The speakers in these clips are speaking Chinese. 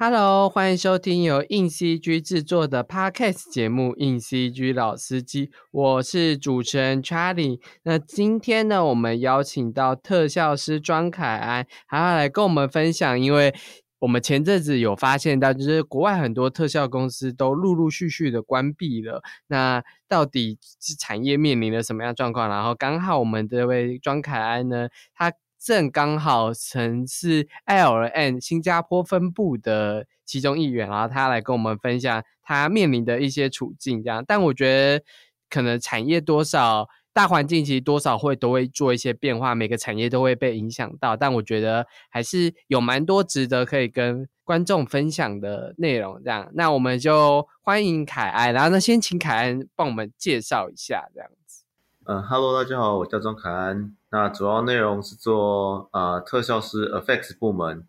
Hello，欢迎收听由硬 CG 制作的 Podcast 节目《硬 CG 老司机》，我是主持人 Charlie。那今天呢，我们邀请到特效师庄凯安，还要来跟我们分享，因为我们前阵子有发现到，就是国外很多特效公司都陆陆续续的关闭了。那到底是产业面临了什么样状况？然后刚好我们这位庄凯安呢，他。正刚好曾是 L N 新加坡分部的其中一员，然后他来跟我们分享他面临的一些处境，这样。但我觉得可能产业多少大环境其实多少会都会做一些变化，每个产业都会被影响到。但我觉得还是有蛮多值得可以跟观众分享的内容，这样。那我们就欢迎凯安，然后呢，先请凯安帮我们介绍一下，这样。嗯，Hello，大家好，我叫庄凯安。那主要内容是做呃特效师 Effects 部门。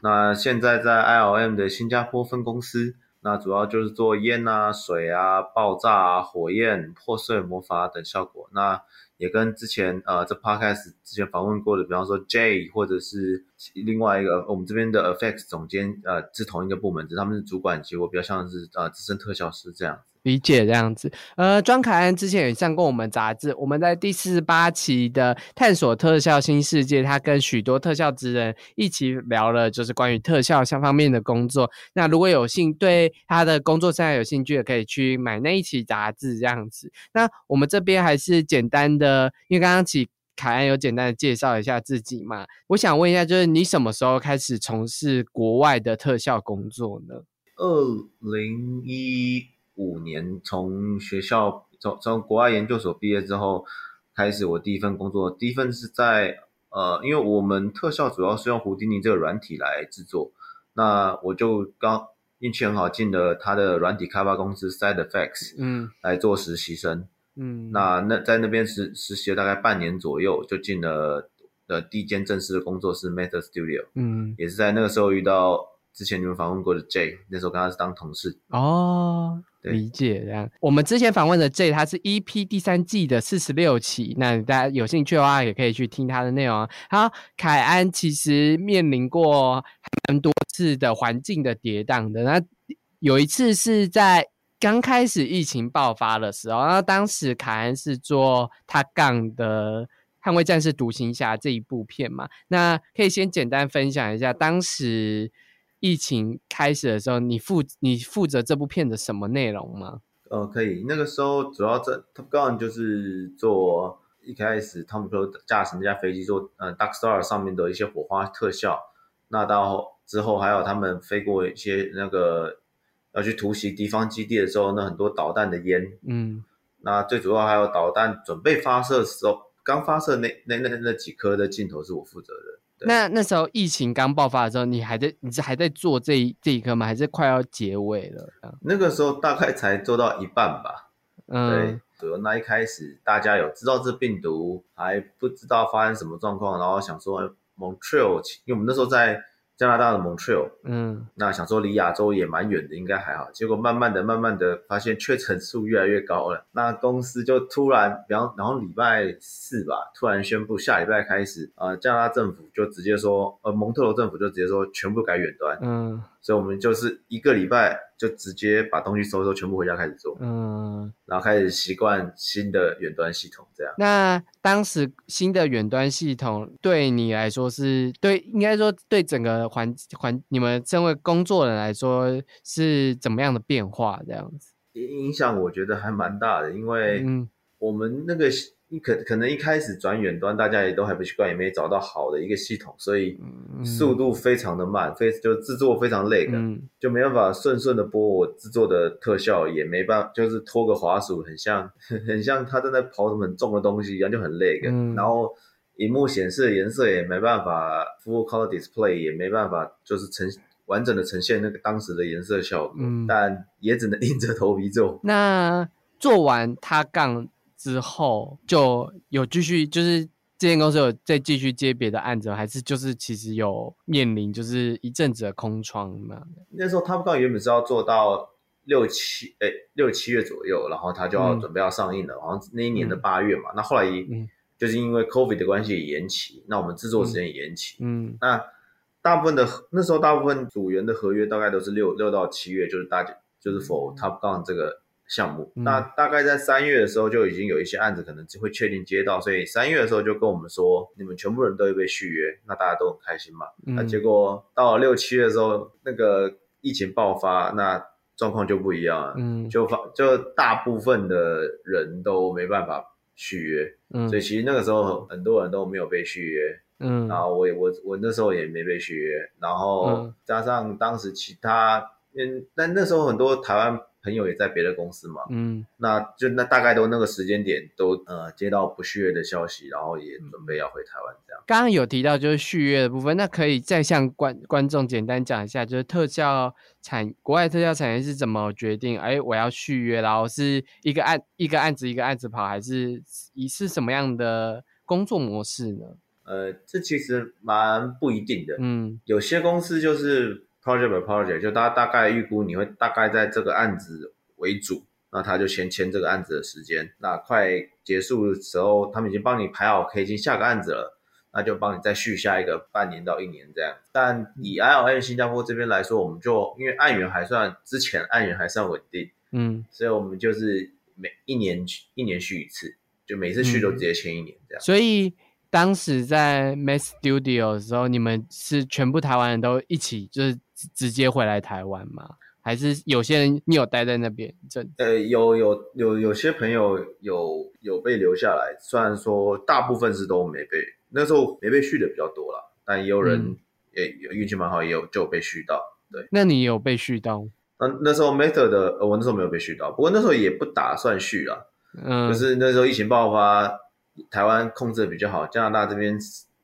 那现在在 ILM 的新加坡分公司，那主要就是做烟啊、水啊、爆炸啊、火焰、破碎、魔法等效果。那也跟之前呃这 Podcast 之前访问过的，比方说 J 或者是另外一个我们这边的 Effects 总监，呃是同一个部门，只是他们是主管级，我比较像是呃资深特效师这样。理解这样子，呃，庄凯安之前也上过我们杂志，我们在第四十八期的探索特效新世界，他跟许多特效职人一起聊了，就是关于特效相方面的工作。那如果有幸对他的工作上有兴趣，也可以去买那一期杂志这样子。那我们这边还是简单的，因为刚刚起凯安有简单的介绍一下自己嘛，我想问一下，就是你什么时候开始从事国外的特效工作呢？二零一。五年从学校从从国外研究所毕业之后，开始我第一份工作。第一份是在呃，因为我们特效主要是用胡迪尼这个软体来制作，那我就刚运气很好进了他的软体开发公司 Side Effects，嗯，来做实习生，嗯，那那在那边实实习了大概半年左右，就进了呃第一间正式的工作室 Meta Studio，嗯，也是在那个时候遇到之前你们访问过的 J，那时候跟他是当同事。哦。理解这样，我们之前访问的 J，他是 EP 第三季的四十六期，那大家有兴趣的话，也可以去听他的内容。好，凯安其实面临过很多次的环境的跌宕的，那有一次是在刚开始疫情爆发的时候，然后当时凯恩是做他杠的《捍卫战士独行侠》这一部片嘛，那可以先简单分享一下当时。疫情开始的时候，你负你负责这部片的什么内容吗？呃，可以。那个时候主要在 Top Gun 就是做一开始汤姆克驾驶那架飞机做呃 Dark Star 上面的一些火花特效。那到之后还有他们飞过一些那个要去突袭敌方基地的时候，那很多导弹的烟。嗯。那最主要还有导弹准备发射的时候，刚发射那那那那几颗的镜头是我负责的。那那时候疫情刚爆发的时候，你还在你是还在做这一这一颗吗？还是快要结尾了？那个时候大概才做到一半吧。嗯，对，主要那一开始大家有知道这病毒，还不知道发生什么状况，然后想说 Montreal，因为我们那时候在。加拿大的 Montreal，嗯，那想说离亚洲也蛮远的，应该还好。结果慢慢的、慢慢的发现确诊数越来越高了。那公司就突然，比方然后礼拜四吧，突然宣布下礼拜开始，呃，加拿大政府就直接说，呃，蒙特罗政府就直接说全部改远端。嗯。所以我们就是一个礼拜就直接把东西收收，全部回家开始做，嗯，然后开始习惯新的远端系统，这样。那当时新的远端系统对你来说是对，应该说对整个环环你们身为工作人来说是怎么样的变化？这样子影响我觉得还蛮大的，因为我们那个。你可可能一开始转远端，大家也都还不习惯，也没找到好的一个系统，所以速度非常的慢，非就制作非常累的，就没办法顺顺的播我制作的特效，也没办法，就是拖个滑鼠，很像 很像他正在跑什么很重的东西一样，就很累的。然后荧幕显示的颜色也没办法，full color display 也没办法，就是呈完整的呈现那个当时的颜色效果，但也只能硬着头皮做。那做完他杠。之后就有继续，就是这间公司有再继续接别的案子，还是就是其实有面临就是一阵子的空窗嘛？那时候 Top Gun 原本是要做到六七哎六七月左右，然后他就要准备要上映了，好像那一年的八月嘛。那后来就是因为 COVID 的关系也延期，那我们制作时间也延期。嗯，那。大部分的那时候大部分组员的合约大概都是六六到七月，就是大家就是否 Top Gun 这个项目。那大概在三月的时候就已经有一些案子可能会确定接到，所以三月的时候就跟我们说，你们全部人都会被续约，那大家都很开心嘛。那结果到了六七月的时候，那个疫情爆发，那状况就不一样了。嗯，就发就大部分的人都没办法续约，嗯，所以其实那个时候很多人都没有被续约。嗯，然后我我我那时候也没被续约，然后加上当时其他，嗯，但那时候很多台湾朋友也在别的公司嘛，嗯，那就那大概都那个时间点都呃接到不续约的消息，然后也准备要回台湾这样。刚刚有提到就是续约的部分，那可以再向观观众简单讲一下，就是特效产国外特效产业是怎么决定？哎，我要续约，然后是一个案一个案子一个案子跑，还是以是什么样的工作模式呢？呃，这其实蛮不一定的。嗯，有些公司就是 project by project，就大大概预估你会大概在这个案子为主，那他就先签这个案子的时间。那快结束的时候，他们已经帮你排好可以进下个案子了，那就帮你再续下一个半年到一年这样。但以 I L N 新加坡这边来说，我们就因为案源还算之前案源还算稳定，嗯，所以我们就是每一年一年续一次，就每次续都直接签一年这样。所以。当时在 Max Studio 的时候，你们是全部台湾人都一起，就是直接回来台湾吗？还是有些人你有待在那边？这呃，有有有有些朋友有有被留下来，虽然说大部分是都没被，那时候没被续的比较多了，但也有人也运气蛮好，也有就被续到。对，那你有被续到？那那时候 Master 的，我那时候没有被续到，不过那时候也不打算续了，嗯，就是那时候疫情爆发。台湾控制的比较好，加拿大这边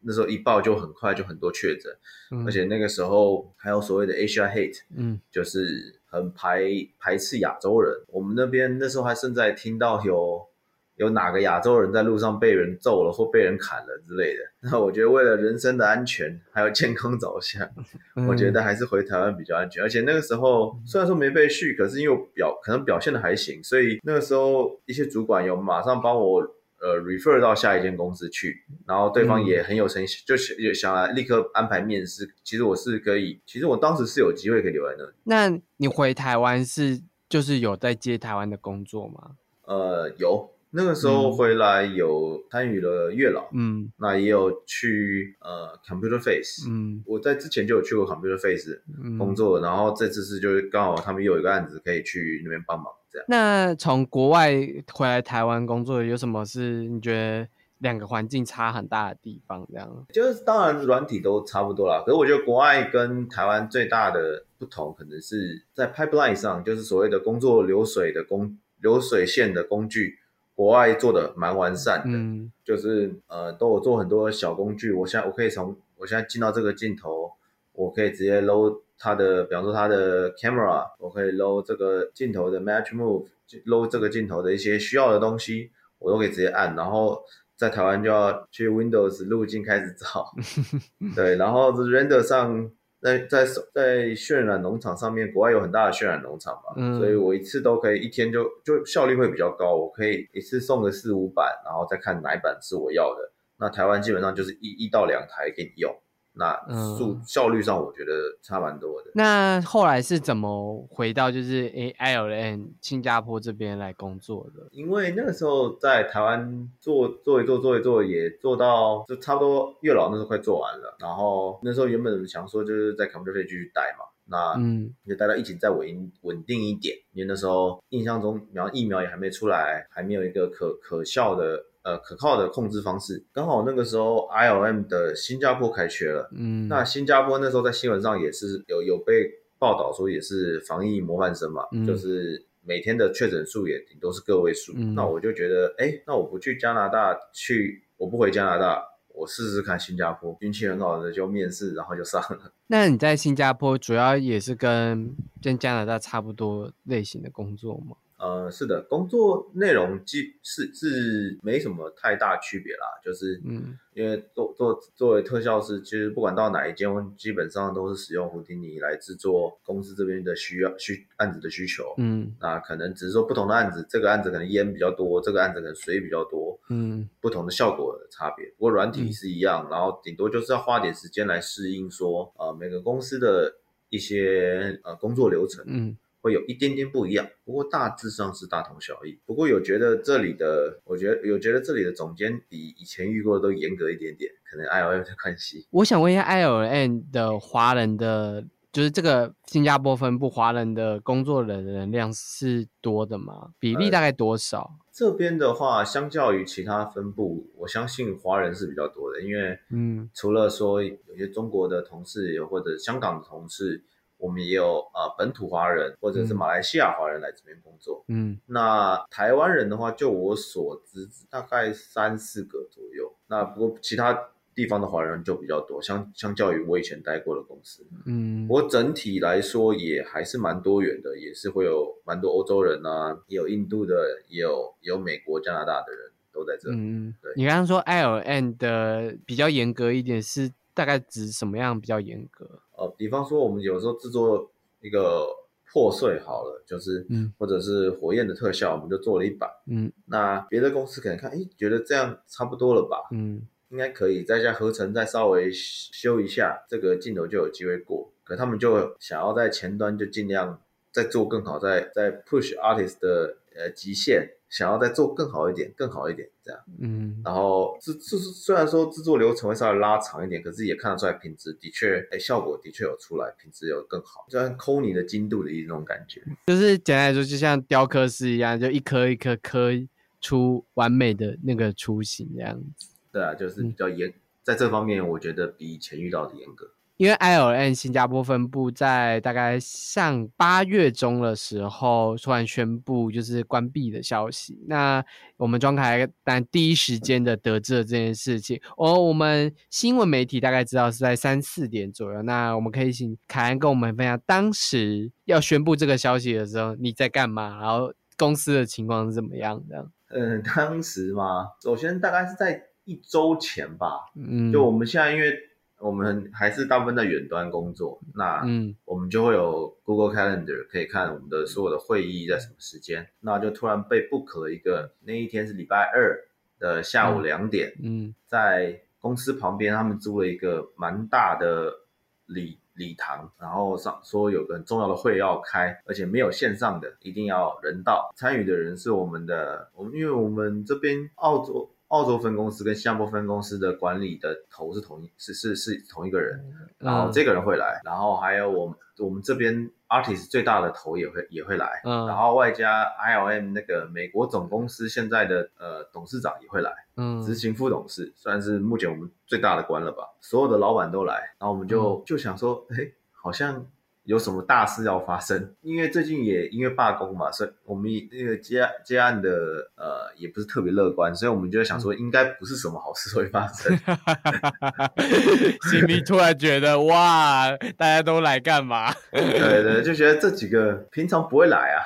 那时候一报就很快就很多确诊，而且那个时候还有所谓的 Asia Hate，嗯，就是很排排斥亚洲人。我们那边那时候还正在听到有有哪个亚洲人在路上被人揍了或被人砍了之类的。那我觉得为了人身的安全还有健康着想，我觉得还是回台湾比较安全。而且那个时候虽然说没被续，可是因为表可能表现的还行，所以那个时候一些主管有马上帮我。呃，refer 到下一间公司去，然后对方也很有诚心，就想想来立刻安排面试。其实我是可以，其实我当时是有机会可以留在那里。那你回台湾是就是有在接台湾的工作吗？呃，有，那个时候回来有参与了月老，嗯，那也有去呃 Computer Face，嗯，我在之前就有去过 Computer Face 工作，然后这次是就是刚好他们又有一个案子可以去那边帮忙。那从国外回来台湾工作，有什么是你觉得两个环境差很大的地方？这样就是当然软体都差不多啦，可是我觉得国外跟台湾最大的不同，可能是在 pipeline 上，就是所谓的工作流水的工流水线的工具，国外做的蛮完善的。嗯，就是呃都有做很多小工具，我现在我可以从我现在进到这个镜头，我可以直接 load。它的，比方说它的 camera，我可以 load 这个镜头的 match move，load 这个镜头的一些需要的东西，我都可以直接按。然后在台湾就要去 Windows 路径开始找，对，然后 render 上，在在在渲染农场上面，国外有很大的渲染农场嘛，所以我一次都可以一天就就效率会比较高，我可以一次送个四五版，然后再看哪一版是我要的。那台湾基本上就是一一到两台给你用。那速效率上，我觉得差蛮多的。那后来是怎么回到就是 A I L N 新加坡这边来工作的？因为那个时候在台湾做做一做做一做，也做到就差不多月老那时候快做完了。然后那时候原本想说就是在 Computer 继续待嘛，那嗯，就待到疫情再稳稳定一点。因为那时候印象中，然后疫苗也还没出来，还没有一个可可笑的。呃，可靠的控制方式，刚好那个时候 I L M 的新加坡开学了，嗯，那新加坡那时候在新闻上也是有有被报道说也是防疫模范生嘛，就是每天的确诊数也顶多是个位数，那我就觉得，哎，那我不去加拿大，去我不回加拿大，我试试看新加坡，运气很好的就面试，然后就上了。那你在新加坡主要也是跟跟加拿大差不多类型的工作吗？呃，是的，工作内容基是是没什么太大区别啦，就是嗯，因为做做作为特效师，其实不管到哪一间，基本上都是使用胡迪尼来制作公司这边的需要需案子的需求，嗯，那可能只是说不同的案子，这个案子可能烟比较多，这个案子可能水比较多，嗯，不同的效果的差别。不过软体是一样，然后顶多就是要花点时间来适应，说呃每个公司的一些呃工作流程，嗯。会有一点点不一样，不过大致上是大同小异。不过有觉得这里的，我觉得有觉得这里的总监比以前遇过的都严格一点点，可能 I L N 的关系。我想问一下，I L N 的华人的，就是这个新加坡分部华人的工作人人量是多的吗？比例大概多少？这边的话，相较于其他分部，我相信华人是比较多的，因为嗯，除了说有些中国的同事，或者香港的同事。我们也有呃本土华人或者是马来西亚华人来这边工作，嗯，那台湾人的话，就我所知大概三四个左右。那不过其他地方的华人就比较多，相相较于我以前待过的公司，嗯，不过整体来说也还是蛮多元的，也是会有蛮多欧洲人啊，也有印度的，也有有美国、加拿大的人都在这。嗯，对。你刚刚说 L N 的比较严格一点，是大概指什么样比较严格？呃，比方说我们有时候制作一个破碎好了，就是，嗯，或者是火焰的特效，我们就做了一版，嗯，那别的公司可能看，哎，觉得这样差不多了吧，嗯，应该可以再加合成，再稍微修一下，这个镜头就有机会过。可他们就想要在前端就尽量再做更好，再再 push artist 的呃极限。想要再做更好一点，更好一点，这样，嗯，然后制制虽然说制作流程会稍微拉长一点，可是也看得出来品质的确，哎，效果的确有出来，品质有更好，就像抠你的精度的一种感觉，就是简单来说，就像雕刻师一样，就一颗一颗刻出完美的那个雏形这样子。对啊，就是比较严，在这方面，我觉得比以前遇到的严格。因为 ILN 新加坡分部在大概上八月中的时候突然宣布就是关闭的消息，那我们庄凯但第一时间的得知了这件事情，哦，我们新闻媒体大概知道是在三四点左右，那我们可以请凯恩跟我们分享当时要宣布这个消息的时候你在干嘛，然后公司的情况是怎么样的？嗯，当时嘛，首先大概是在一周前吧，嗯，就我们现在因为。我们还是大部分在远端工作，那嗯，我们就会有 Google Calendar 可以看我们的所有的会议在什么时间。那就突然被 book 了一个，那一天是礼拜二的下午两点，嗯，在公司旁边，他们租了一个蛮大的礼礼堂，然后上说有个很重要的会要开，而且没有线上的，一定要人到。参与的人是我们的，我们因为我们这边澳洲。澳洲分公司跟新加坡分公司的管理的头是同一，是是是同一个人，然后这个人会来，然后还有我们我们这边 artist 最大的头也会也会来，嗯，然后外加 ILM 那个美国总公司现在的呃董事长也会来，嗯，执行副董事算是目前我们最大的官了吧，所有的老板都来，然后我们就就想说，哎，好像。有什么大事要发生？因为最近也因为罢工嘛，所以我们那个接接案的呃也不是特别乐观，所以我们就想说应该不是什么好事会发生。心里突然觉得哇，大家都来干嘛？对对，就觉得这几个平常不会来啊。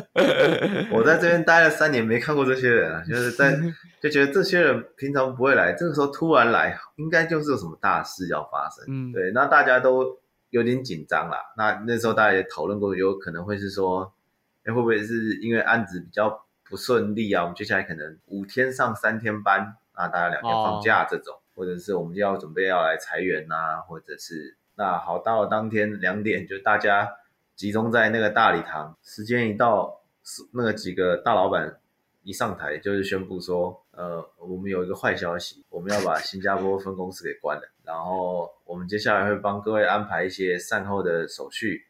我在这边待了三年，没看过这些人啊，就是在就觉得这些人平常不会来，这个时候突然来，应该就是有什么大事要发生。嗯，对，那大家都。有点紧张啦，那那时候大家也讨论过，有可能会是说，哎，会不会是因为案子比较不顺利啊？我们接下来可能五天上三天班啊，大家两天放假这种，或者是我们就要准备要来裁员呐，或者是那好，到了当天两点，就大家集中在那个大礼堂，时间一到，那个几个大老板一上台，就是宣布说，呃，我们有一个坏消息，我们要把新加坡分公司给关了。然后我们接下来会帮各位安排一些善后的手续，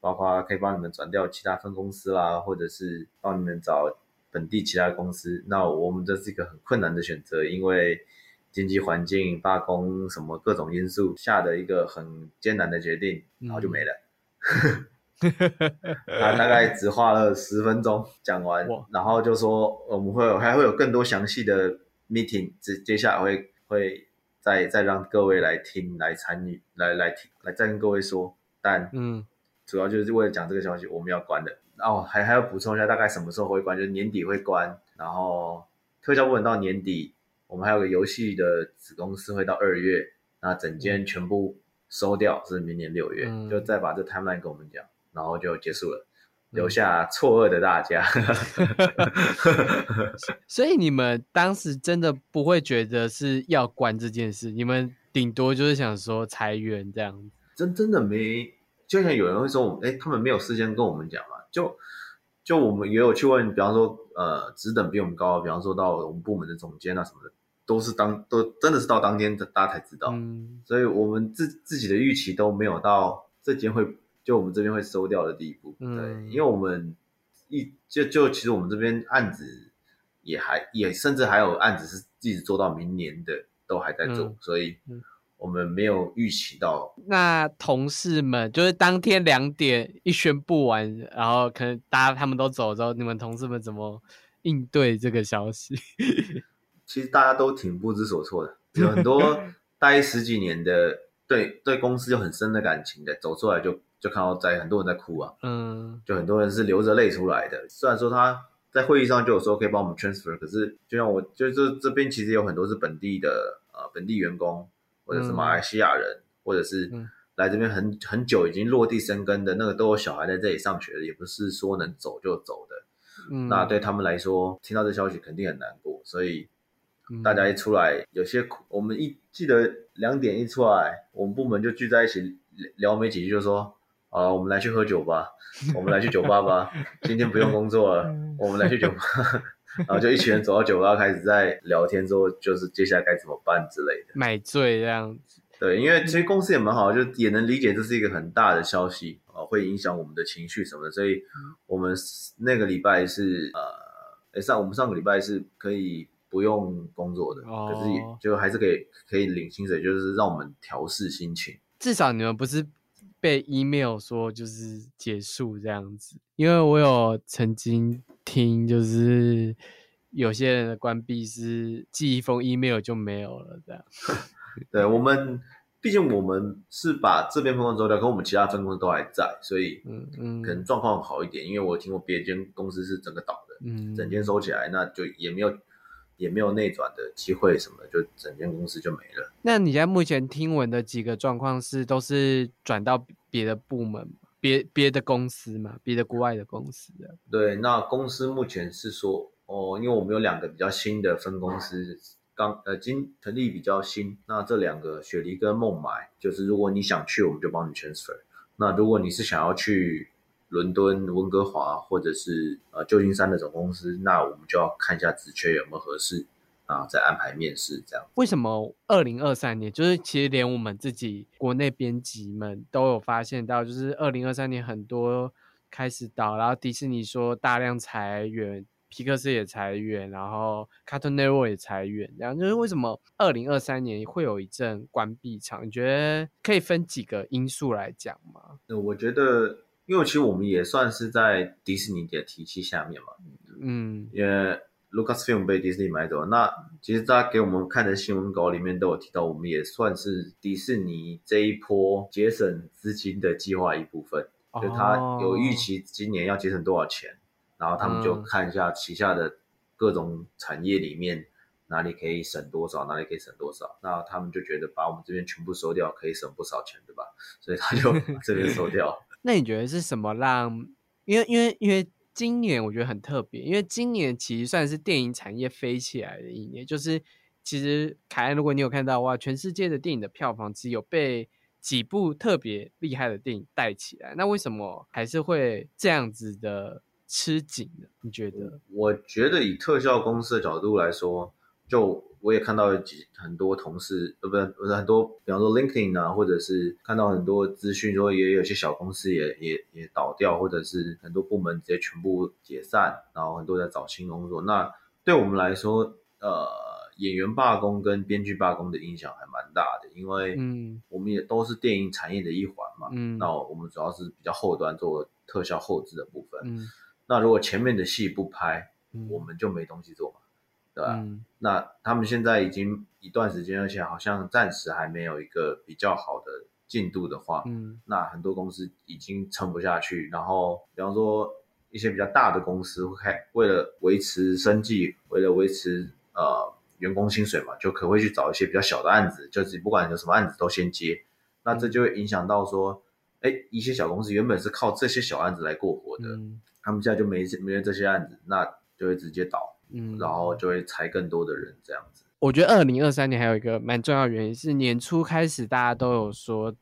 包括可以帮你们转调其他分公司啦，或者是帮你们找本地其他公司。那我们这是一个很困难的选择，因为经济环境、罢工什么各种因素下的一个很艰难的决定，然后就没了。他大概只花了十分钟讲完，然后就说我们会有还会有更多详细的 meeting，接接下来会会。再再让各位来听、来参与、来来听、来再跟各位说，但嗯，主要就是为了讲这个消息，我们要关的。哦，还还要补充一下，大概什么时候会关？就是年底会关，然后特效部门到年底，我们还有个游戏的子公司会到二月，那整间全部收掉是明年六月，就再把这 timeline 跟我们讲，然后就结束了。留下错愕的大家。所以你们当时真的不会觉得是要关这件事，你们顶多就是想说裁员这样。真真的没，就像有人会说，哎，他们没有事先跟我们讲嘛？就就我们也有去问，比方说，呃，职等比我们高，比方说到我们部门的总监啊什么的，都是当都真的是到当天大家才知道。嗯，所以我们自自己的预期都没有到这间会就我们这边会收掉的地步。对，因为我们一就就其实我们这边案子也还也甚至还有案子是一直做到明年的都还在做，所以。我们没有预期到，那同事们就是当天两点一宣布完，然后可能大家他们都走之后，你们同事们怎么应对这个消息？其实大家都挺不知所措的，有很多 待十几年的，对对公司有很深的感情的，走出来就就看到在很多人在哭啊，嗯，就很多人是流着泪出来的。虽然说他在会议上就有说可以帮我们 transfer，可是就像我就这这边其实有很多是本地的呃本地员工。或者是马来西亚人，或者是来这边很很久已经落地生根的那个，都有小孩在这里上学的，也不是说能走就走的。嗯，那对他们来说，听到这消息肯定很难过。所以大家一出来，有些我们一记得两点一出来，我们部门就聚在一起聊没几句，就说：“啊，我们来去喝酒吧，我们来去酒吧吧，今天不用工作了，我们来去酒吧。”然后就一群人走到酒吧，开始在聊天，之后就是接下来该怎么办之类的，买醉这样子。对，因为其实公司也蛮好，就也能理解这是一个很大的消息啊，会影响我们的情绪什么的。所以我们那个礼拜是呃，上我们上个礼拜是可以不用工作的，可是就还是可以可以领薪水，就是让我们调试心情。至少你们不是被 email 说就是结束这样子，因为我有曾经。听就是有些人的关闭是寄一封 email 就没有了，这样。对我们，毕竟我们是把这边分公司收掉，可我们其他分公司都还在，所以嗯嗯，可能状况好一点。因为我听过别间公司是整个倒的，嗯，整间收起来，那就也没有也没有内转的机会什么，就整间公司就没了。那你在目前听闻的几个状况是都是转到别的部门？别别的公司嘛，别的国外的公司的。对，那公司目前是说，哦，因为我们有两个比较新的分公司，刚呃，今成立比较新。那这两个雪梨跟孟买，就是如果你想去，我们就帮你 transfer。那如果你是想要去伦敦、温哥华或者是呃旧金山的总公司，那我们就要看一下职缺有没有合适。啊，再安排面试这样。为什么二零二三年，就是其实连我们自己国内编辑们都有发现到，就是二零二三年很多开始倒，然后迪士尼说大量裁员，皮克斯也裁员，然后 Cartoon Network 也裁员，这样就是为什么二零二三年会有一阵关闭潮？你觉得可以分几个因素来讲吗？那我觉得，因为其实我们也算是在迪士尼的体系下面嘛，嗯，因为。Lucasfilm 被迪士尼买走，那其实大家给我们看的新闻稿里面都有提到，我们也算是迪士尼这一波节省资金的计划一部分。就他有预期今年要节省多少钱，然后他们就看一下旗下的各种产业里面哪里可以省多少，哪里可以省多少。那他们就觉得把我们这边全部收掉可以省不少钱，对吧？所以他就 这边收掉。那你觉得是什么让？因为因为因为。今年我觉得很特别，因为今年其实算是电影产业飞起来的一年。就是其实凯恩，如果你有看到哇，全世界的电影的票房只有被几部特别厉害的电影带起来。那为什么还是会这样子的吃紧呢？你觉得？我觉得以特效公司的角度来说，就。我也看到几很多同事，呃，不是，不是很多，比方说 LinkedIn 啊，或者是看到很多资讯说，也有些小公司也也也倒掉，或者是很多部门直接全部解散，然后很多在找新工作。那对我们来说，呃，演员罢工跟编剧罢工的影响还蛮大的，因为嗯，我们也都是电影产业的一环嘛，嗯，那我们主要是比较后端做特效后置的部分，嗯，那如果前面的戏不拍，我们就没东西做嘛。对吧？那他们现在已经一段时间，而且好像暂时还没有一个比较好的进度的话，嗯，那很多公司已经撑不下去。然后，比方说一些比较大的公司，会开为了维持生计，为了维持呃员工薪水嘛，就可会去找一些比较小的案子，就是不管有什么案子都先接。那这就会影响到说，哎，一些小公司原本是靠这些小案子来过活的，他们现在就没没了这些案子，那就会直接倒，嗯，然后就会裁更多的人这样子。我觉得二零二三年还有一个蛮重要原因是年初开始大家都有说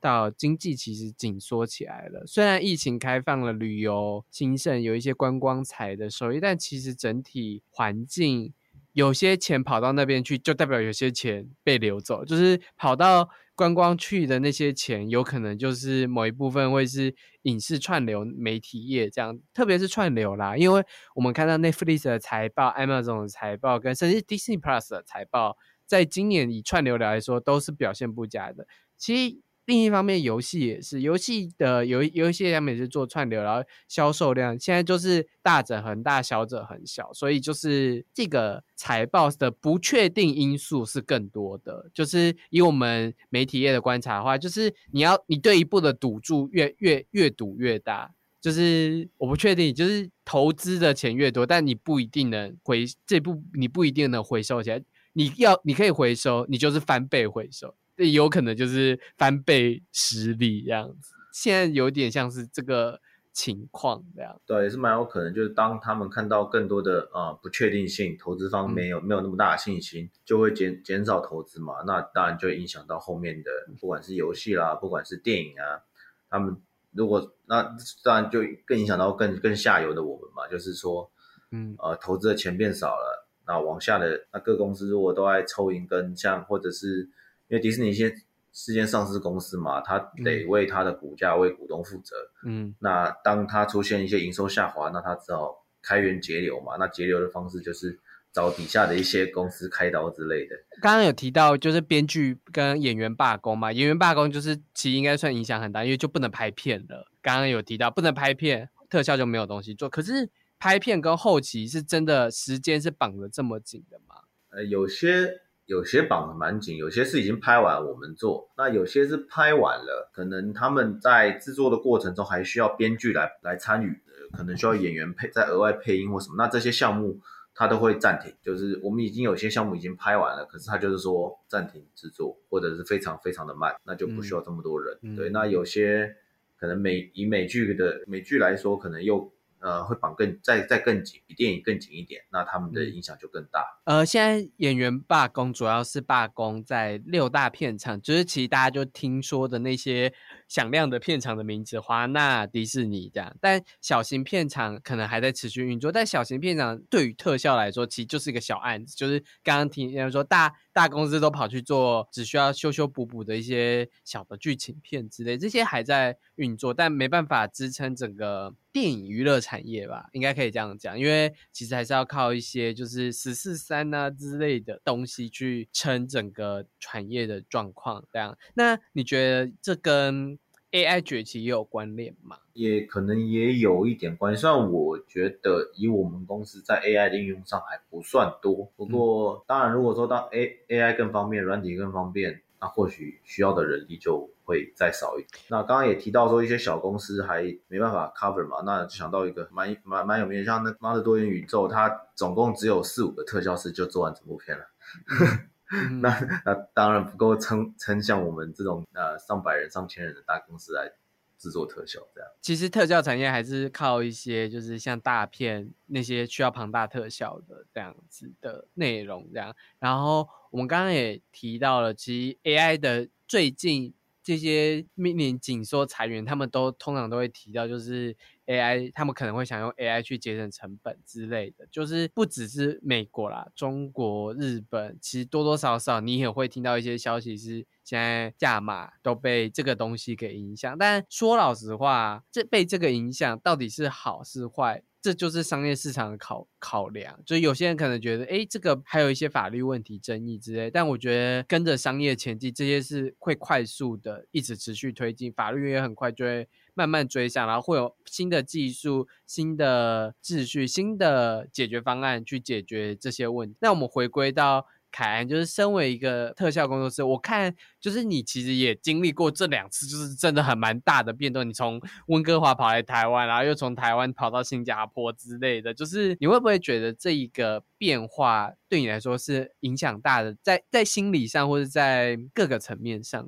到经济其实紧缩起来了，虽然疫情开放了，旅游兴盛，有一些观光财的收益，但其实整体环境。有些钱跑到那边去，就代表有些钱被流走，就是跑到观光去的那些钱，有可能就是某一部分会是影视串流媒体业这样，特别是串流啦，因为我们看到 Netflix 的财报、Amazon 的财报跟甚至 Disney Plus 的财报，在今年以串流来说都是表现不佳的。其实。另一方面，游戏也是游戏的有有一些他们也是做串流，然后销售量现在就是大者很大，小者很小，所以就是这个财报的不确定因素是更多的。就是以我们媒体业的观察的话，就是你要你对一部的赌注越越越赌越大，就是我不确定，就是投资的钱越多，但你不一定能回这部，你不一定能回收起来。你要你可以回收，你就是翻倍回收。有可能就是翻倍实力这样子，现在有点像是这个情况这样。对，也是蛮有可能，就是当他们看到更多的啊不确定性，投资方没有没有那么大的信心，就会减减少投资嘛。那当然就会影响到后面的，不管是游戏啦，不管是电影啊，他们如果那当然就更影响到更更下游的我们嘛，就是说，嗯呃，投资的钱变少了，那往下的那各公司如果都在抽银根，像或者是。因为迪士尼先是间上市公司嘛，它得为它的股价为股东负责。嗯，那当它出现一些营收下滑，那它只好开源节流嘛。那节流的方式就是找底下的一些公司开刀之类的。刚刚有提到就是编剧跟演员罢工嘛，演员罢工就是其实应该算影响很大，因为就不能拍片了。刚刚有提到不能拍片，特效就没有东西做。可是拍片跟后期是真的时间是绑得这么紧的吗？呃，有些。有些绑的蛮紧，有些是已经拍完我们做，那有些是拍完了，可能他们在制作的过程中还需要编剧来来参与，可能需要演员配再额外配音或什么，那这些项目他都会暂停，就是我们已经有些项目已经拍完了，可是他就是说暂停制作或者是非常非常的慢，那就不需要这么多人。对，那有些可能美以美剧的美剧来说，可能又。呃，会绑更再再更紧，比电影更紧一点，那他们的影响就更大。呃，现在演员罢工主要是罢工在六大片场，就是其实大家就听说的那些响亮的片场的名字，华纳、迪士尼这样。但小型片场可能还在持续运作，但小型片场对于特效来说，其实就是一个小案子，就是刚刚听人说大大公司都跑去做，只需要修修补补的一些小的剧情片之类，这些还在运作，但没办法支撑整个。电影娱乐产业吧，应该可以这样讲，因为其实还是要靠一些就是十四三啊之类的东西去撑整个产业的状况。这样，那你觉得这跟 AI 崛起也有关联吗？也可能也有一点关系。虽然我觉得以我们公司在 AI 的应用上还不算多，不过当然如果说当 A AI 更方便，软体更方便。那或许需要的人力就会再少一点。那刚刚也提到说一些小公司还没办法 cover 嘛，那就想到一个蛮蛮蛮有名的，像那《妈的多元宇宙》，它总共只有四五个特效师就做完整部片了。那 那当然不够撑撑像我们这种呃上百人、上千人的大公司来。制作特效这样，其实特效产业还是靠一些，就是像大片那些需要庞大特效的这样子的内容这样。然后我们刚刚也提到了，其实 AI 的最近这些面临紧缩裁员，他们都通常都会提到，就是。AI，他们可能会想用 AI 去节省成本之类的，就是不只是美国啦，中国、日本，其实多多少少你也会听到一些消息，是现在价码都被这个东西给影响。但说老实话，这被这个影响到底是好是坏，这就是商业市场的考考量。就有些人可能觉得，哎，这个还有一些法律问题争议之类，但我觉得跟着商业前进，这些是会快速的一直持续推进，法律也很快就会。慢慢追上，然后会有新的技术、新的秩序、新的解决方案去解决这些问题。那我们回归到凯恩，就是身为一个特效工作室，我看就是你其实也经历过这两次，就是真的很蛮大的变动。你从温哥华跑来台湾，然后又从台湾跑到新加坡之类的，就是你会不会觉得这一个变化对你来说是影响大的，在在心理上或者在各个层面上？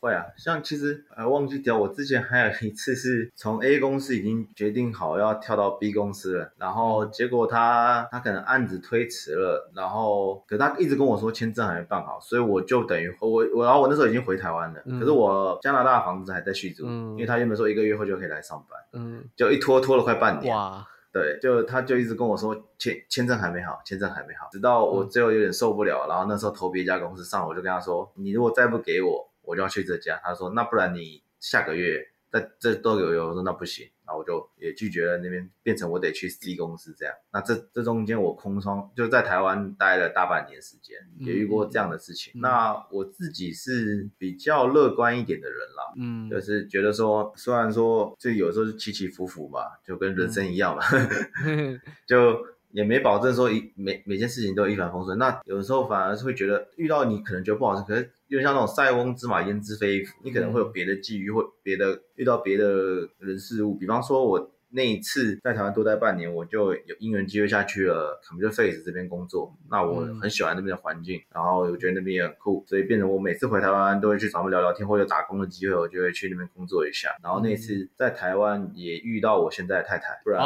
会啊，像其实呃忘记掉，我之前还有一次是从 A 公司已经决定好要跳到 B 公司了，然后结果他他可能案子推迟了，然后可他一直跟我说签证还没办好，所以我就等于我我然后我那时候已经回台湾了，可是我加拿大房子还在续租，因为他原本说一个月后就可以来上班，嗯，就一拖拖了快半年。哇。对，就他就一直跟我说签签证还没好，签证还没好，直到我最后有点受不了，然后那时候投别家公司上，我就跟他说，你如果再不给我，我就要去这家。他说那不然你下个月在这都有有，我说那不行。然后我就也拒绝了那边，变成我得去 C 公司这样。那这这中间我空窗就在台湾待了大半年时间，也遇过这样的事情。那我自己是比较乐观一点的人啦，嗯，就是觉得说，虽然说就有时候是起起伏伏嘛，就跟人生一样嘛，就。也没保证说一每每件事情都一帆风顺，那有的时候反而是会觉得遇到你可能觉得不好吃，可是有点像那种塞翁之马焉知非福，你可能会有别的际遇或别的遇到别的人事物，比方说我。那一次在台湾多待半年，我就有因缘机会下去了 Computer Face 这边工作。那我很喜欢那边的环境，然后我觉得那边也很酷，所以变成我每次回台湾都会去找他们聊聊天，或者打工的机会，我就会去那边工作一下。然后那次在台湾也遇到我现在的太太，不然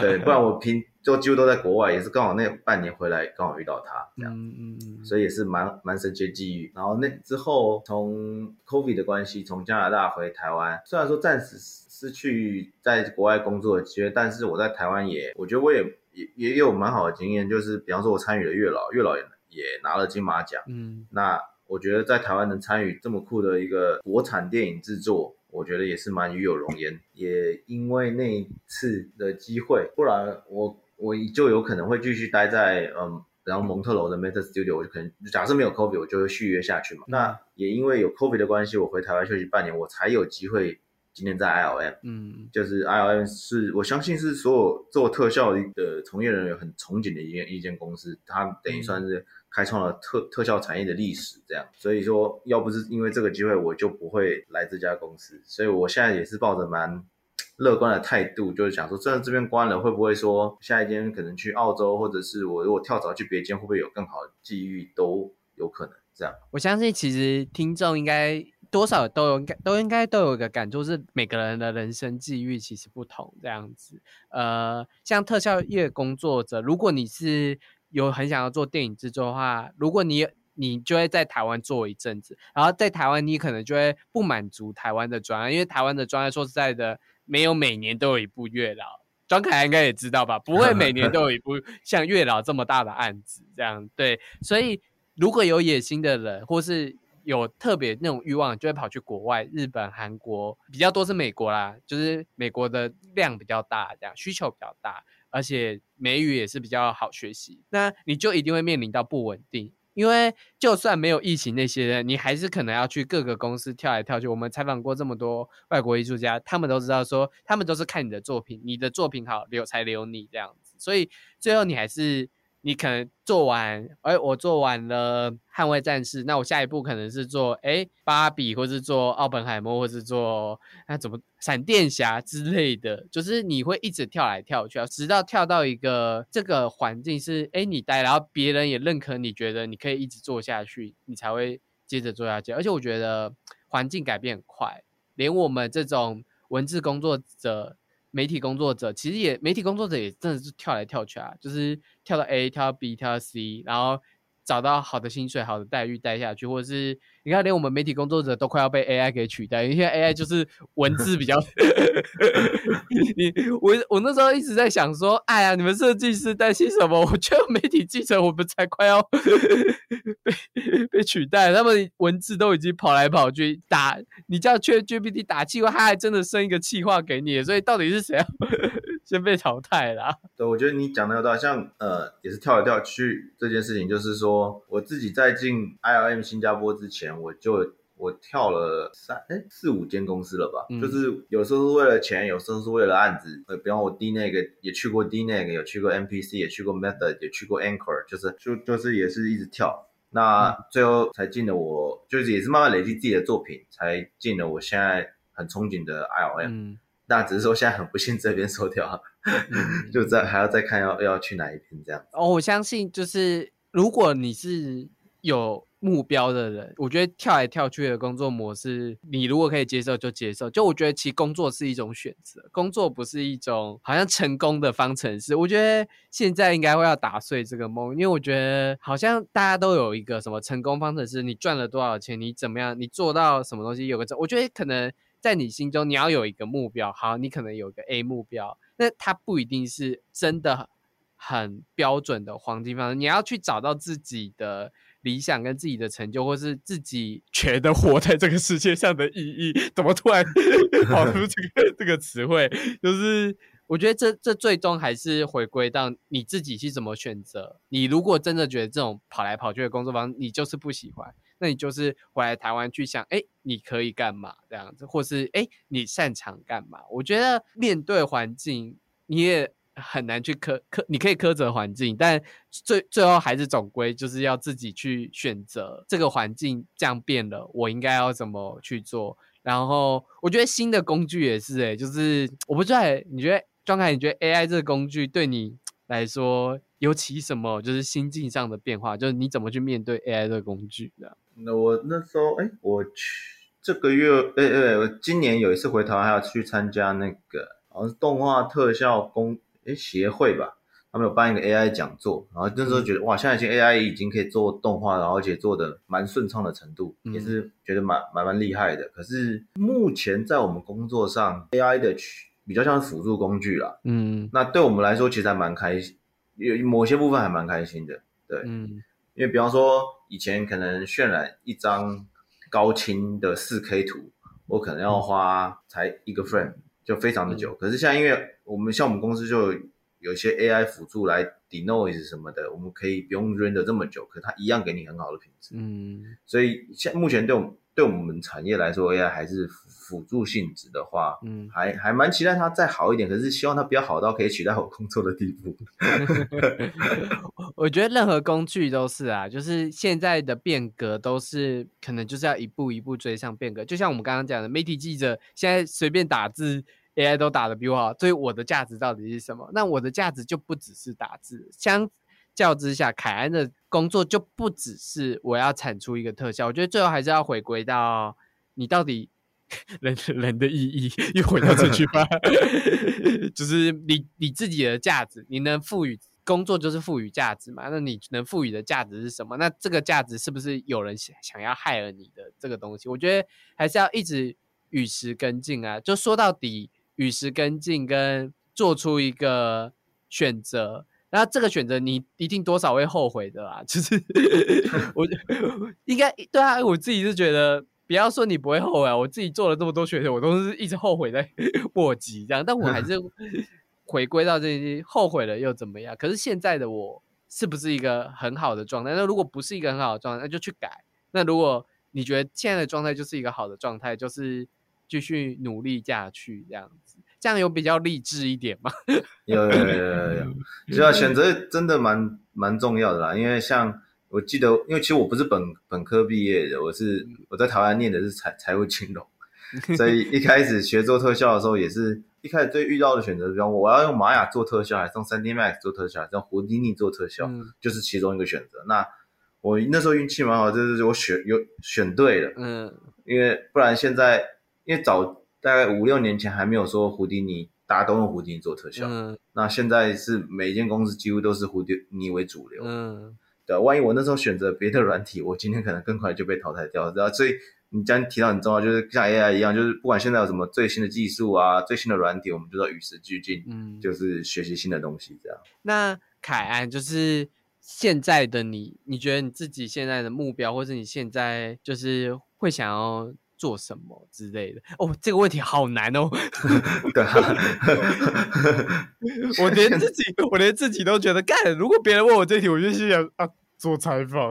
对，不然我平就几乎都在国外，也是刚好那半年回来刚好遇到她这样，嗯嗯所以也是蛮蛮神奇的机遇。然后那之后从 Covid 的关系，从加拿大回台湾，虽然说暂时。失去在国外工作的机会，但是我在台湾也，我觉得我也也也有蛮好的经验，就是比方说我参与了月老，月老也也拿了金马奖，嗯，那我觉得在台湾能参与这么酷的一个国产电影制作，我觉得也是蛮与有荣焉，也因为那一次的机会，不然我我就有可能会继续待在嗯，然后蒙特楼的 Meta Studio，我就可能假设没有 Covid，我就会续约下去嘛，那也因为有 Covid 的关系，我回台湾休息半年，我才有机会。今天在 ILM，嗯，就是 ILM 是我相信是所有做特效的从业人员很憧憬的一间一间公司，它等于算是开创了特特效产业的历史，这样。所以说，要不是因为这个机会，我就不会来这家公司。所以我现在也是抱着蛮乐观的态度，就是想说，真的这边关了，会不会说下一间可能去澳洲，或者是我如果跳槽去别间，会不会有更好的机遇，都有可能这样。我相信其实听众应该。多少都有，应该都应该都有一个感触，是每个人的人生际遇其实不同这样子。呃，像特效业工作者，如果你是有很想要做电影制作的话，如果你你就会在台湾做一阵子，然后在台湾你可能就会不满足台湾的专业，因为台湾的专业说实在的，没有每年都有一部月老。庄凯应该也知道吧？不会每年都有一部像月老这么大的案子这样。对，所以如果有野心的人，或是有特别那种欲望，就会跑去国外，日本、韩国比较多是美国啦，就是美国的量比较大，这样需求比较大，而且美语也是比较好学习。那你就一定会面临到不稳定，因为就算没有疫情那些人，你还是可能要去各个公司跳来跳去。我们采访过这么多外国艺术家，他们都知道说，他们都是看你的作品，你的作品好留才留你这样子，所以最后你还是。你可能做完，哎，我做完了《捍卫战士》，那我下一步可能是做哎芭比，或是做奥本海默，或是做那怎么闪电侠之类的，就是你会一直跳来跳去啊，直到跳到一个这个环境是哎你待，然后别人也认可，你觉得你可以一直做下去，你才会接着做下去。而且我觉得环境改变很快，连我们这种文字工作者。媒体工作者其实也，媒体工作者也真的是跳来跳去啊，就是跳到 A，跳到 B，跳到 C，然后找到好的薪水、好的待遇待下去，或者是你看，连我们媒体工作者都快要被 AI 给取代，因为 AI 就是文字比较。你我我那时候一直在想说，哎呀，你们设计师担心什么？我觉得媒体记者我们才快要 被被取代，他们文字都已经跑来跑去打，你叫 ChatGPT 打气话，他还真的生一个气话给你，所以到底是谁要 先被淘汰啦？对，我觉得你讲的有道理，像呃，也是跳来跳去这件事情，就是说我自己在进 ILM 新加坡之前，我就。我跳了三哎四五间公司了吧，就是有时候是为了钱，有时候是为了案子。呃，比方我 D 那个也去过 D 那个，有去过 MPC，也去过 Method，也去过 Anchor，就是就就是也是一直跳。那最后才进了我，就是也是慢慢累积自己的作品，才进了我现在很憧憬的 ILM。那只是说现在很不幸这边收掉，就在还要再看要要去哪一边这样。哦，我相信就是如果你是有。目标的人，我觉得跳来跳去的工作模式，你如果可以接受就接受。就我觉得其实工作是一种选择，工作不是一种好像成功的方程式。我觉得现在应该会要打碎这个梦，因为我觉得好像大家都有一个什么成功方程式，你赚了多少钱，你怎么样，你做到什么东西有个我觉得可能在你心中你要有一个目标，好，你可能有一个 A 目标，那它不一定是真的很标准的黄金方程，你要去找到自己的。理想跟自己的成就，或是自己 觉得活在这个世界上的意义，怎么突然 跑出这个这个词汇？就是我觉得这这最终还是回归到你自己去怎么选择。你如果真的觉得这种跑来跑去的工作方你就是不喜欢，那你就是回来台湾去想，哎，你可以干嘛这样子，或是哎，你擅长干嘛？我觉得面对环境，你也。很难去苛苛，你可以苛责环境，但最最后还是总归就是要自己去选择这个环境这样变了，我应该要怎么去做？然后我觉得新的工具也是，哎，就是我不知道，你觉得庄凯，你觉得 AI 这个工具对你来说尤其什么就是心境上的变化？就是你怎么去面对 AI 这个工具的？那我那时候，哎，我去这个月，哎哎，我今年有一次回台湾，还要去参加那个好像是动画特效工。哎，协会吧，他们有办一个 AI 讲座，然后那时候觉得哇，现在已经 AI 已经可以做动画，然后而且做的蛮顺畅的程度，也是觉得蛮蛮蛮厉害的。可是目前在我们工作上，AI 的比较像是辅助工具啦，嗯，那对我们来说其实还蛮开心，有某些部分还蛮开心的，对，嗯，因为比方说以前可能渲染一张高清的四 K 图，我可能要花才一个 frame。就非常的久，可是现在因为我们像我们公司就有一些 AI 辅助来 denoise 什么的，我们可以不用 render 这么久，可它一样给你很好的品质。嗯，所以现目前对我们对我们产业来说，AI 还是辅助性质的话，嗯，还还蛮期待它再好一点。可是希望它不要好到可以取代我工作的地步。我觉得任何工具都是啊，就是现在的变革都是可能就是要一步一步追上变革。就像我们刚刚讲的，媒体记者现在随便打字，AI 都打的比我好，所以我的价值到底是什么？那我的价值就不只是打字。相较之下，凯安的工作就不只是我要产出一个特效。我觉得最后还是要回归到你到底人人的意义，又回到这句话，就是你你自己的价值，你能赋予。工作就是赋予价值嘛？那你能赋予的价值是什么？那这个价值是不是有人想想要害了你的这个东西？我觉得还是要一直与时跟进啊！就说到底，与时跟进跟做出一个选择，那这个选择你一定多少会后悔的啦。就是 我应该对啊，我自己是觉得，不要说你不会后悔，我自己做了这么多选择，我都是一直后悔在 莫及这样，但我还是。回归到这些后悔了又怎么样？可是现在的我是不是一个很好的状态？那如果不是一个很好的状态，那就去改。那如果你觉得现在的状态就是一个好的状态，就是继续努力下去这样子，这样有比较励志一点吗？有有有有有，你知道选择真的蛮蛮重要的啦。因为像我记得，因为其实我不是本本科毕业的，我是我在台湾念的是财财务金融，所以一开始学做特效的时候也是。一开始最遇到的选择，比方我要用玛雅做特效，还是用三 D Max 做特效，还是用胡迪尼做特效，就是其中一个选择。那我那时候运气蛮好，就是我选有选对了。嗯，因为不然现在，因为早大概五六年前还没有说胡迪尼，大家都用胡迪尼做特效。嗯，那现在是每一间公司几乎都是胡迪尼为主流。嗯，对，万一我那时候选择别的软体，我今天可能更快就被淘汰掉。然后所以。你刚刚提到很重要，就是像 AI 一样，就是不管现在有什么最新的技术啊、最新的软体，我们就要与时俱进，嗯，就是学习新的东西这样。那凯安，就是现在的你，你觉得你自己现在的目标，或者你现在就是会想要做什么之类的？哦，这个问题好难哦。对啊，我连自己，我连自己都觉得干。如果别人问我这题，我就心想啊。做采访，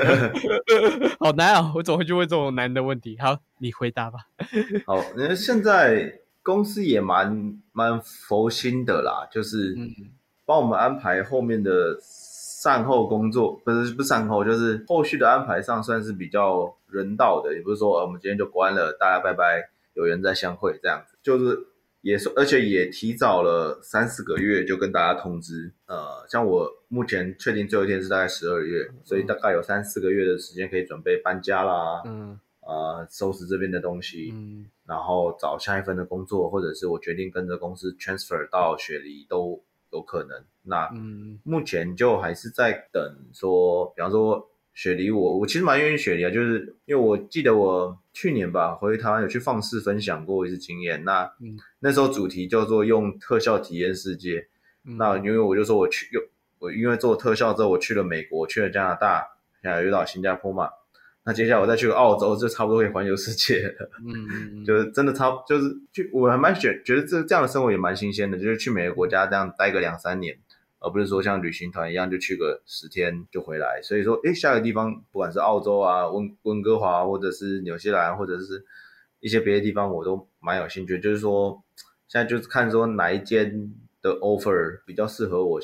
好难啊！我怎么会去问这种难的问题？好，你回答吧。好，因为现在公司也蛮蛮佛心的啦，就是帮我们安排后面的善后工作，不是不是善后，就是后续的安排上算是比较人道的，也不是说呃我们今天就关了，大家拜拜，有缘再相会这样子，就是也是，而且也提早了三四个月就跟大家通知。呃，像我目前确定最后一天是大概十二月，所以大概有三四个月的时间可以准备搬家啦，嗯，呃，收拾这边的东西，嗯，然后找下一份的工作，或者是我决定跟着公司 transfer 到雪梨都有可能。那目前就还是在等说，比方说。雪梨，我我其实蛮愿意雪梨啊，就是因为我记得我去年吧回台湾有去放肆分享过一次经验，那嗯那时候主题叫做用特效体验世界，那因为我就说我去用我因为做特效之后我去了美国，去了加拿大，现在又到新加坡嘛，那接下来我再去个澳洲，就差不多可以环游世界了，嗯，就是真的超就是去我还蛮觉觉得这这样的生活也蛮新鲜的，就是去每个国家这样待个两三年。而不是说像旅行团一样就去个十天就回来，所以说，哎，下个地方不管是澳洲啊、温温哥华，或者是纽西兰，或者是一些别的地方，我都蛮有兴趣。就是说，现在就是看说哪一间的 offer 比较适合我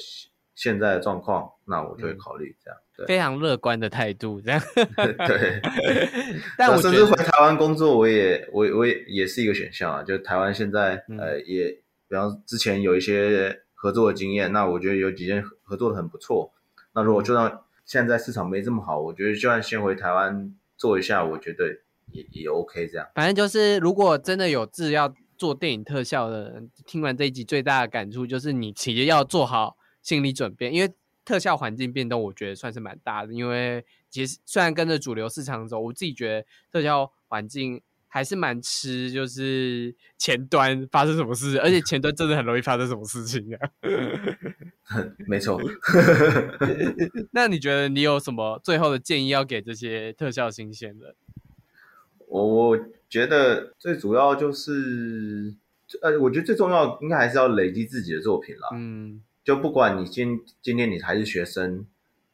现在的状况，那我就会考虑这样。非常乐观的态度，这样。对。但我甚至回台湾工作，我也我我也也是一个选项啊。就台湾现在呃也，比方之前有一些。合作的经验，那我觉得有几件合作的很不错。那如果就算现在市场没这么好，我觉得就算先回台湾做一下，我觉得也也 OK。这样，反正就是如果真的有志要做电影特效的人，听完这一集最大的感触就是你其实要做好心理准备，因为特效环境变动，我觉得算是蛮大的。因为其实虽然跟着主流市场走，我自己觉得特效环境。还是蛮吃，就是前端发生什么事，而且前端真的很容易发生什么事情啊。没错。那你觉得你有什么最后的建议要给这些特效新鲜的？我我觉得最主要就是，呃，我觉得最重要应该还是要累积自己的作品了。嗯，就不管你今今天你还是学生，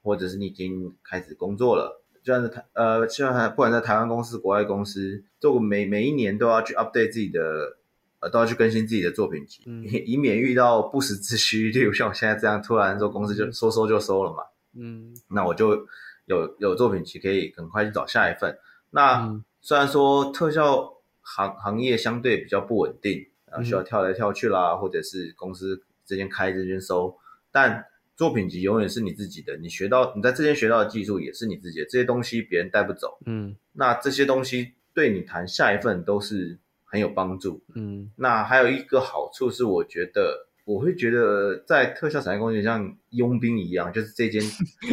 或者是你已经开始工作了。就像是台呃，像不管在台湾公司、国外公司，做每每一年都要去 update 自己的，呃，都要去更新自己的作品集，以免遇到不时之需。例如像我现在这样，突然说公司就说收就收了嘛，嗯，那我就有有作品集可以很快去找下一份。那虽然说特效行行业相对比较不稳定，然后需要跳来跳去啦，或者是公司这间开这间收，但作品集永远是你自己的，你学到你在这间学到的技术也是你自己的，这些东西别人带不走。嗯，那这些东西对你谈下一份都是很有帮助。嗯，那还有一个好处是，我觉得我会觉得在特效产业公司像佣兵一样，就是这间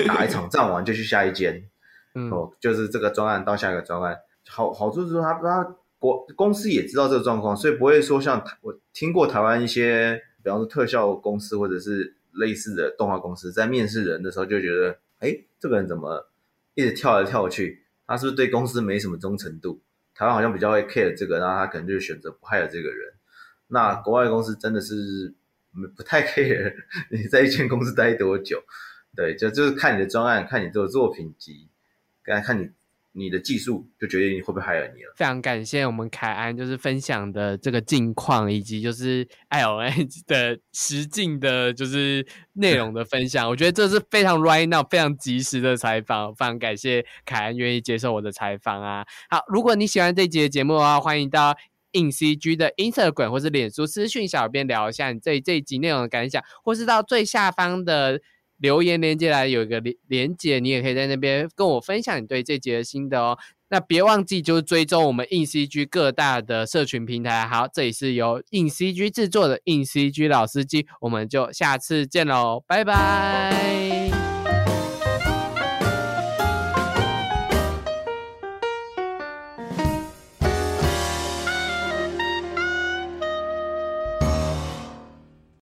打一场仗完就去下一间。嗯，哦，就是这个专案到下一个专案，好好处是说他他国公司也知道这个状况，所以不会说像我听过台湾一些，比方说特效公司或者是。类似的动画公司在面试人的时候就觉得，哎，这个人怎么一直跳来跳去？他是不是对公司没什么忠诚度？台湾好像比较会 care 这个，然后他可能就选择不 hire 这个人。那国外公司真的是不太 care 你在一间公司待多久，对，就就是看你的专案，看你这个作品集，该看你。你的技术就决定你会不会 hire 你了。非常感谢我们凯安，就是分享的这个近况，以及就是 L N 的实境的，就是内容的分享。我觉得这是非常 right now、非常及时的采访。非常感谢凯安愿意接受我的采访啊！好，如果你喜欢这集的节目的话，欢迎到 In C G 的 Instagram 或是脸书私讯小编聊一下你这这一集内容的感想，或是到最下方的。留言连接来有一个连连接，你也可以在那边跟我分享你对这节的心得哦。那别忘记就是追踪我们硬 CG 各大的社群平台。好，这里是由硬 CG 制作的硬 CG 老司机，我们就下次见喽，拜拜。